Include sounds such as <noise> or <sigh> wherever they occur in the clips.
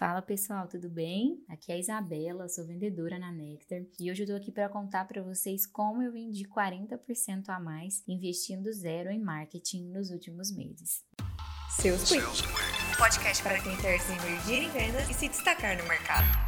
Fala pessoal, tudo bem? Aqui é a Isabela, sou vendedora na Nectar e hoje eu tô aqui para contar para vocês como eu vendi 40% a mais investindo zero em marketing nos últimos meses. Seus Quick, podcast para quem quer se emergir em vendas e se destacar no mercado.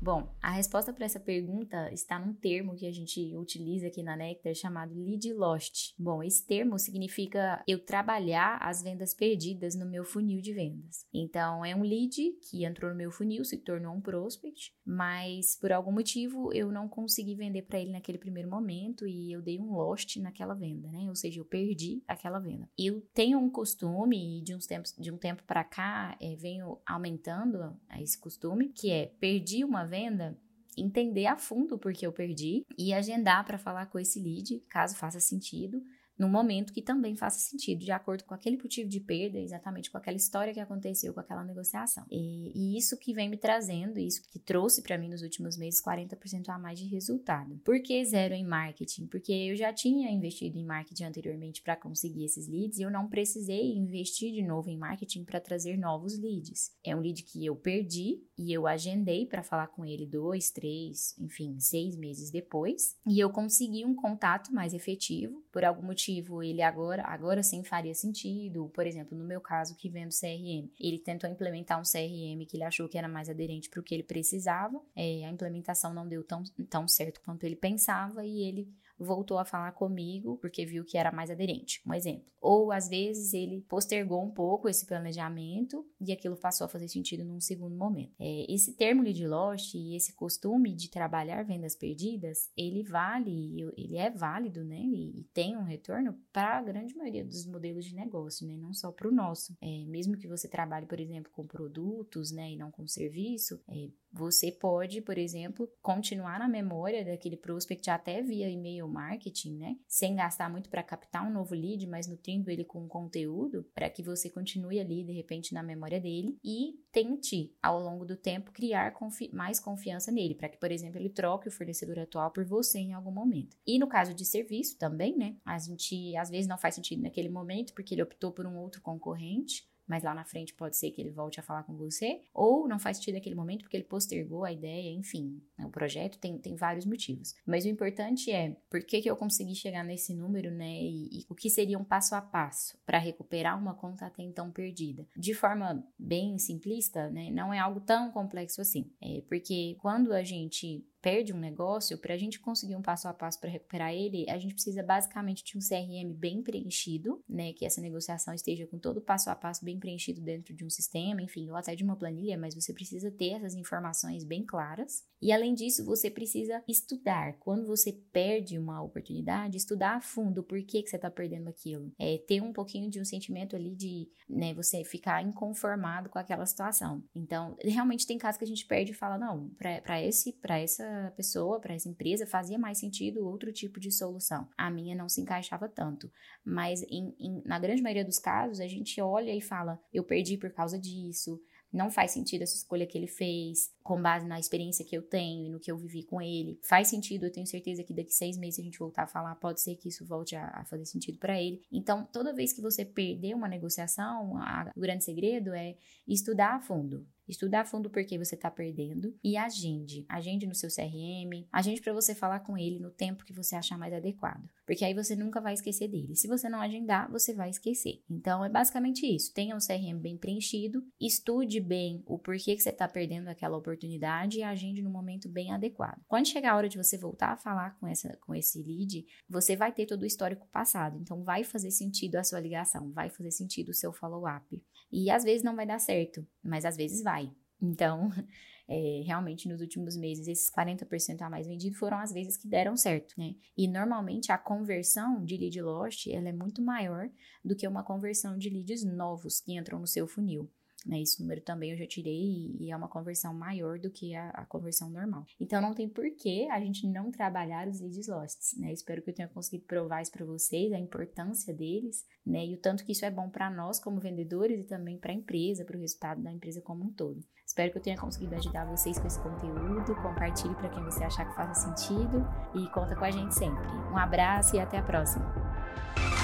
Bom, a resposta para essa pergunta está num termo que a gente utiliza aqui na Nectar chamado lead lost. Bom, esse termo significa eu trabalhar as vendas perdidas no meu funil de vendas. Então, é um lead que entrou no meu funil, se tornou um prospect, mas por algum motivo eu não consegui vender para ele naquele primeiro momento e eu dei um lost naquela venda, né? Ou seja, eu perdi aquela venda. Eu tenho um costume de uns tempos de um tempo para cá, é, venho aumentando esse costume, que é perdi uma venda, entender a fundo o porquê eu perdi e agendar para falar com esse lead, caso faça sentido, no momento que também faça sentido, de acordo com aquele motivo de perda, exatamente com aquela história que aconteceu com aquela negociação. E, e isso que vem me trazendo, isso que trouxe para mim nos últimos meses 40% a mais de resultado. Por que zero em marketing? Porque eu já tinha investido em marketing anteriormente para conseguir esses leads e eu não precisei investir de novo em marketing para trazer novos leads. É um lead que eu perdi e eu agendei para falar com ele dois, três, enfim, seis meses depois e eu consegui um contato mais efetivo por algum motivo ele agora, agora sim faria sentido. Por exemplo, no meu caso que vendo CRM, ele tentou implementar um CRM que ele achou que era mais aderente para o que ele precisava. É, a implementação não deu tão, tão certo quanto ele pensava e ele voltou a falar comigo porque viu que era mais aderente. Um exemplo. Ou às vezes ele postergou um pouco esse planejamento e aquilo passou a fazer sentido num segundo momento. É, esse termo lead lost e esse costume de trabalhar vendas perdidas, ele vale, ele é válido, né? E, e tem um retorno para a grande maioria dos modelos de negócio, né? Não só para o nosso. É, mesmo que você trabalhe, por exemplo, com produtos, né? E não com serviço, é, você pode, por exemplo, continuar na memória daquele prospect até via e-mail marketing, né? Sem gastar muito para captar um novo lead, mas nutrindo ele com conteúdo para que você continue ali de repente na memória dele e tente ao longo do tempo criar confi mais confiança nele, para que, por exemplo, ele troque o fornecedor atual por você em algum momento. E no caso de serviço também, né? A gente às vezes não faz sentido naquele momento porque ele optou por um outro concorrente mas lá na frente pode ser que ele volte a falar com você, ou não faz sentido naquele momento porque ele postergou a ideia, enfim, né, o projeto tem, tem vários motivos. Mas o importante é por que, que eu consegui chegar nesse número, né, e, e o que seria um passo a passo para recuperar uma conta até então perdida. De forma bem simplista, né, não é algo tão complexo assim, é porque quando a gente perde um negócio, para a gente conseguir um passo a passo para recuperar ele, a gente precisa basicamente de um CRM bem preenchido, né? Que essa negociação esteja com todo o passo a passo bem preenchido dentro de um sistema, enfim, ou até de uma planilha, mas você precisa ter essas informações bem claras. E além disso, você precisa estudar. Quando você perde uma oportunidade, estudar a fundo por que, que você está perdendo aquilo. É ter um pouquinho de um sentimento ali de né, você ficar inconformado com aquela situação. Então, realmente tem casos que a gente perde e fala: não, para esse, para essa pessoa, para essa empresa, fazia mais sentido outro tipo de solução. A minha não se encaixava tanto. Mas em, em, na grande maioria dos casos, a gente olha e fala: eu perdi por causa disso, não faz sentido essa escolha que ele fez, com base na experiência que eu tenho e no que eu vivi com ele. Faz sentido, eu tenho certeza que daqui seis meses a gente voltar a falar, pode ser que isso volte a, a fazer sentido para ele. Então, toda vez que você perder uma negociação, a, o grande segredo é estudar a fundo. Estudar a fundo por que você está perdendo e agende. Agende no seu CRM, agende para você falar com ele no tempo que você achar mais adequado. Porque aí você nunca vai esquecer dele. Se você não agendar, você vai esquecer. Então é basicamente isso. Tenha um CRM bem preenchido, estude bem o porquê que você está perdendo aquela oportunidade e agende no momento bem adequado. Quando chegar a hora de você voltar a falar com, essa, com esse lead, você vai ter todo o histórico passado. Então vai fazer sentido a sua ligação, vai fazer sentido o seu follow-up. E às vezes não vai dar certo, mas às vezes vai. Então, <laughs> é, realmente nos últimos meses, esses 40% a mais vendido foram as vezes que deram certo, né? E normalmente a conversão de lead lost, ela é muito maior do que uma conversão de leads novos que entram no seu funil. Né, esse número também eu já tirei e, é uma conversão maior do que a, a, conversão normal. Então não tem por que a gente não trabalhar os leads lost, né? Espero que eu tenha conseguido provar isso para vocês, a importância deles, né? E o tanto que isso é bom para nós como vendedores e também para a empresa, para o resultado da empresa como um todo. Espero que eu tenha conseguido ajudar vocês com esse conteúdo. Compartilhe para quem você achar que faça sentido e conta com a gente sempre. Um abraço e até a próxima.